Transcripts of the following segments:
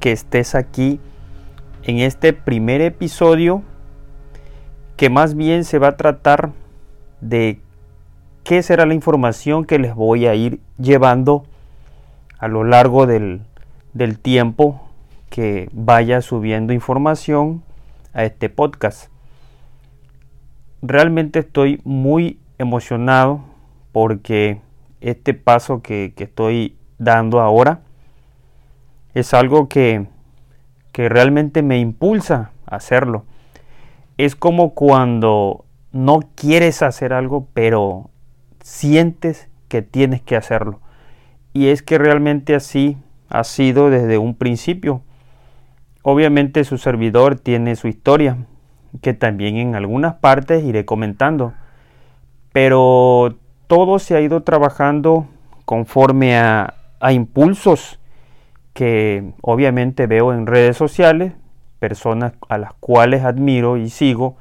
que estés aquí en este primer episodio que más bien se va a tratar de qué será la información que les voy a ir llevando a lo largo del, del tiempo que vaya subiendo información a este podcast. Realmente estoy muy emocionado porque este paso que, que estoy dando ahora es algo que, que realmente me impulsa a hacerlo. Es como cuando no quieres hacer algo, pero sientes que tienes que hacerlo. Y es que realmente así ha sido desde un principio. Obviamente su servidor tiene su historia, que también en algunas partes iré comentando, pero todo se ha ido trabajando conforme a, a impulsos que obviamente veo en redes sociales, personas a las cuales admiro y sigo,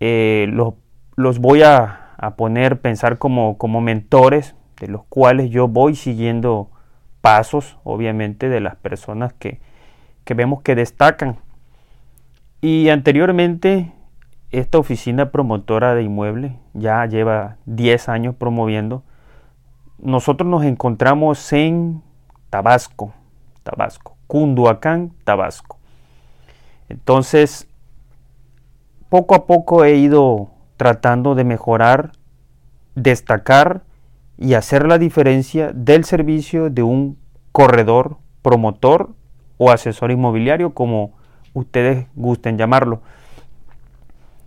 eh, los, los, voy a, a, poner, pensar como, como mentores, de los cuales yo voy siguiendo pasos, obviamente, de las personas que, que vemos que destacan. Y anteriormente, esta oficina promotora de inmuebles ya lleva 10 años promoviendo. Nosotros nos encontramos en Tabasco, Tabasco, Cunduacán, Tabasco. Entonces, poco a poco he ido tratando de mejorar, destacar y hacer la diferencia del servicio de un corredor, promotor o asesor inmobiliario, como ustedes gusten llamarlo.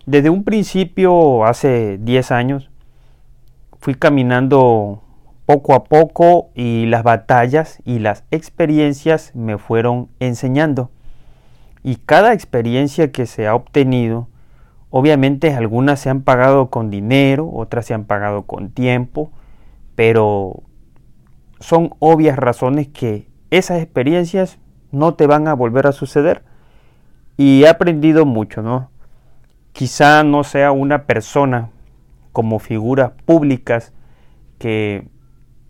Desde un principio, hace 10 años, fui caminando poco a poco y las batallas y las experiencias me fueron enseñando. Y cada experiencia que se ha obtenido, obviamente algunas se han pagado con dinero, otras se han pagado con tiempo, pero son obvias razones que esas experiencias no te van a volver a suceder. Y he aprendido mucho, ¿no? Quizá no sea una persona como figuras públicas que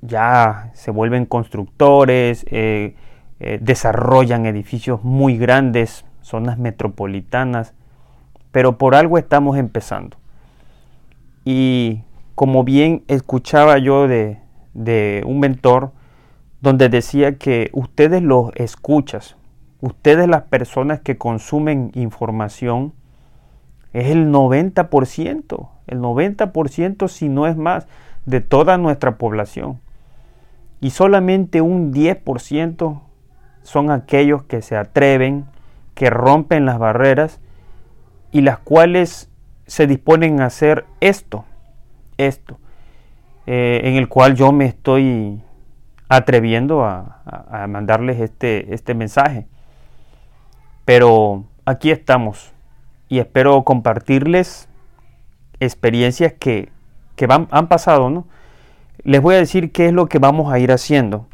ya se vuelven constructores, eh, eh, desarrollan edificios muy grandes, zonas metropolitanas, pero por algo estamos empezando. Y como bien escuchaba yo de, de un mentor, donde decía que ustedes los escuchas, ustedes las personas que consumen información, es el 90%, el 90% si no es más, de toda nuestra población y solamente un 10% son aquellos que se atreven, que rompen las barreras y las cuales se disponen a hacer esto, esto, eh, en el cual yo me estoy atreviendo a, mandarles este, este mensaje. Pero aquí estamos y espero compartirles experiencias que, que van, han pasado, ¿no? Les voy a decir qué es lo que vamos a ir haciendo.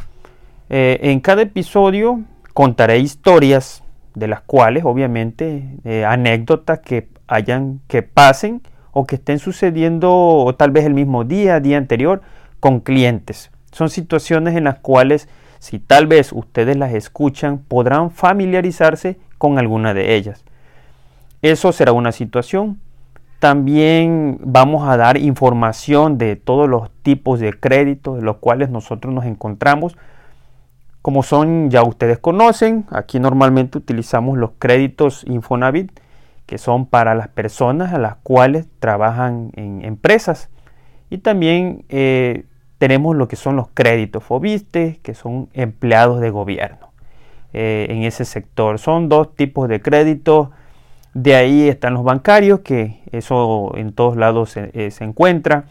Eh, en cada episodio contaré historias de las cuales, obviamente, eh, anécdotas que hayan, que pasen o que estén sucediendo o tal vez el mismo día, día anterior, con clientes. Son situaciones en las cuales, si tal vez ustedes las escuchan, podrán familiarizarse con alguna de ellas. Eso será una situación. También vamos a dar información de todos los tipos de créditos de los cuales nosotros nos encontramos. Como son, ya ustedes conocen, aquí normalmente utilizamos los créditos Infonavit, que son para las personas a las cuales trabajan en empresas. Y también eh, tenemos lo que son los créditos Fobiste, que son empleados de gobierno eh, en ese sector. Son dos tipos de créditos de ahí están los bancarios, que eso en todos lados se, eh, encuentra.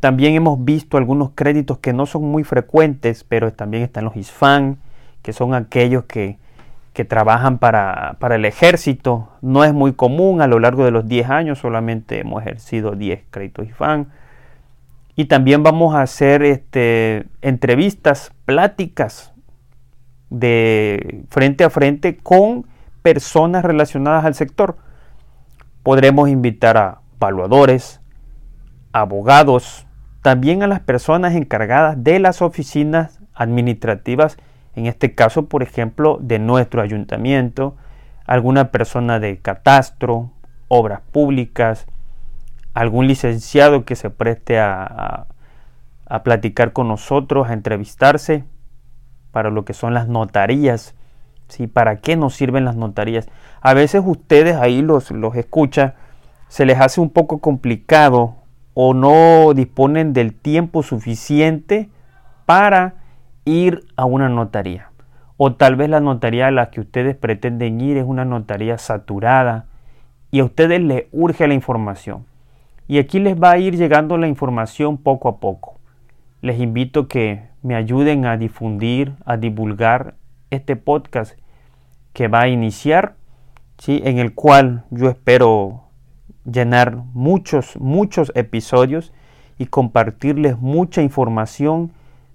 También hemos visto algunos créditos que no son muy frecuentes, pero también están los ISFAN, que son aquellos que, que trabajan para, para, el ejército. No es muy común, a lo largo de los 10 años solamente hemos ejercido 10 créditos IFAN. Y también vamos a hacer este, entrevistas, pláticas de frente a frente con personas relacionadas al sector. Podremos invitar a evaluadores, abogados, también a las personas encargadas de las oficinas administrativas, en este caso, por ejemplo, de nuestro ayuntamiento, alguna persona de catastro, obras públicas, algún licenciado que se preste a, a, platicar con nosotros, a entrevistarse para lo que son las notarías. ¿Sí? ¿Para qué nos sirven las notarías? A veces ustedes ahí los, los escuchan, se les hace un poco complicado o no disponen del tiempo suficiente para ir a una notaría. O tal vez la notaría a la que ustedes pretenden ir es una notaría saturada y a ustedes les urge la información. Y aquí les va a ir llegando la información poco a poco. Les invito que me ayuden a difundir, a divulgar este podcast que va a iniciar, ¿sí? en el cual yo espero llenar muchos, muchos episodios y compartirles mucha información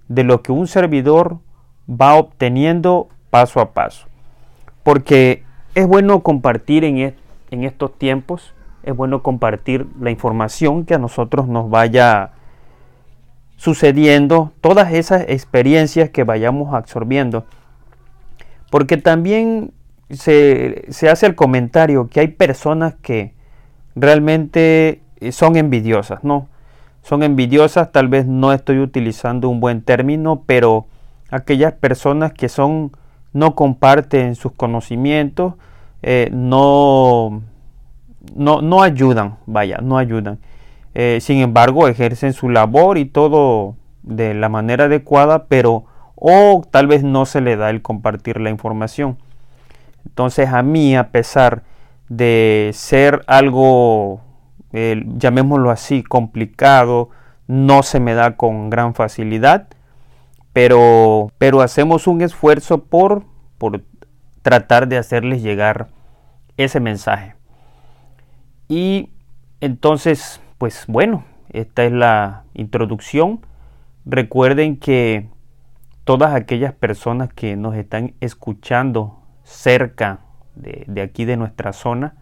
de lo que un servidor va obteniendo paso a paso. Porque es bueno compartir en, en estos tiempos, es bueno compartir la información que a nosotros nos vaya sucediendo, todas esas experiencias que vayamos absorbiendo. Porque también se, se hace el comentario que hay personas que, realmente eh, son envidiosas, ¿no? Son envidiosas, tal vez no estoy utilizando un buen término, pero aquellas personas que son no comparten sus conocimientos, eh, no, no, no, ayudan, vaya, no ayudan. Eh, sin embargo, ejercen su labor y todo de la manera adecuada, pero o tal vez no se le da el compartir la información. Entonces a mí, a pesar de ser algo, llamémoslo así, complicado, no se me da con gran facilidad, pero, pero hacemos un esfuerzo por, por tratar de hacerles llegar ese mensaje. Y entonces, pues bueno, esta es la introducción. Recuerden que todas aquellas personas que nos están escuchando cerca de, aquí de nuestra zona,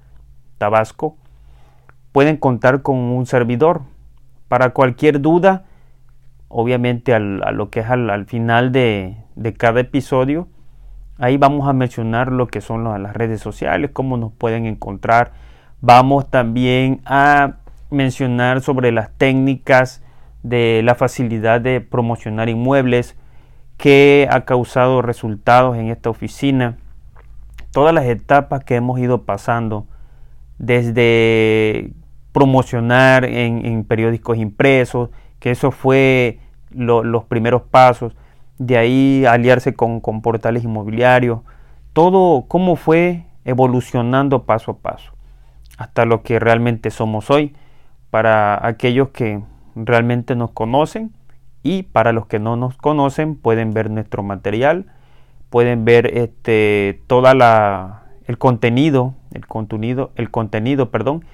Tabasco, pueden contar con un servidor. Para cualquier duda, obviamente al, a lo que es al, final de, cada episodio, ahí vamos a mencionar lo que son las redes sociales, cómo nos pueden encontrar. Vamos también a mencionar sobre las técnicas de la facilidad de promocionar inmuebles que ha causado resultados en esta oficina. Todas las etapas que hemos ido pasando, desde promocionar en, periódicos impresos, que eso fue los primeros pasos, de ahí aliarse con, con portales inmobiliarios, todo cómo fue evolucionando paso a paso, hasta lo que realmente somos hoy, para aquellos que realmente nos conocen y para los que no nos conocen pueden ver nuestro material pueden ver este, toda la, el contenido, el contenido, el contenido, perdón,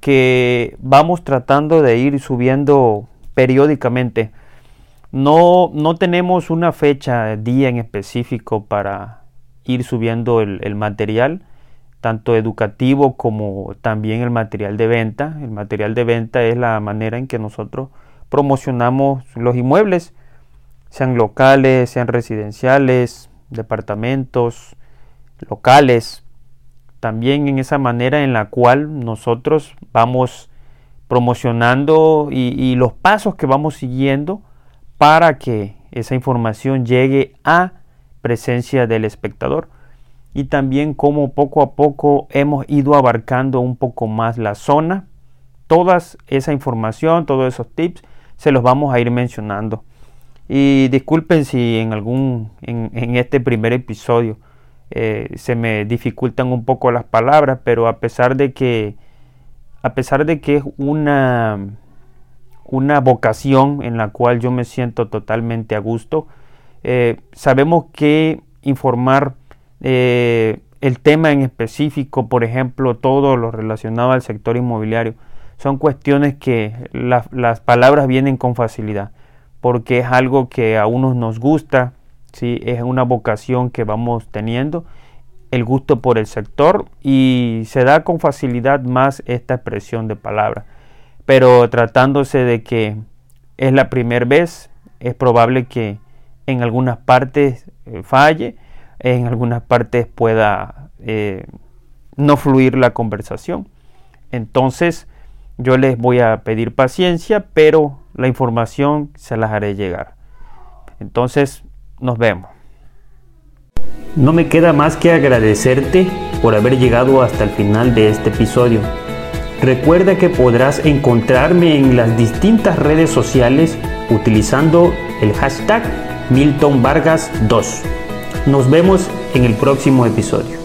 que vamos tratando de ir subiendo periódicamente. No, no tenemos una fecha, día en específico para ir subiendo el, el material, tanto educativo como también el material de venta. El material de venta es la manera en que nosotros promocionamos los inmuebles, sean locales, sean residenciales, departamentos locales, también en esa manera en la cual nosotros vamos promocionando y, los pasos que vamos siguiendo para que esa información llegue a presencia del espectador y también como poco a poco hemos ido abarcando un poco más la zona. Toda esa información, todos esos tips se los vamos a ir mencionando. Y disculpen si en algún en, este primer episodio eh, se me dificultan un poco las palabras, pero a pesar de que a pesar de que es una una vocación en la cual yo me siento totalmente a gusto, eh, sabemos que informar eh, el tema en específico, por ejemplo, todo lo relacionado al sector inmobiliario. Son cuestiones que las palabras vienen con facilidad, porque es algo que a unos nos gusta, ¿sí? es una vocación que vamos teniendo, el gusto por el sector y se da con facilidad más esta expresión de palabra. Pero tratándose de que es la primera vez, es probable que en algunas partes eh, falle, en algunas partes pueda eh, no fluir la conversación. Entonces yo les voy a pedir paciencia, pero la información se las haré llegar. Entonces nos vemos. No me queda más que agradecerte por haber llegado hasta el final de este episodio. Recuerda que podrás encontrarme en las distintas redes sociales utilizando el hashtag Milton Vargas 2. Nos vemos en el próximo episodio.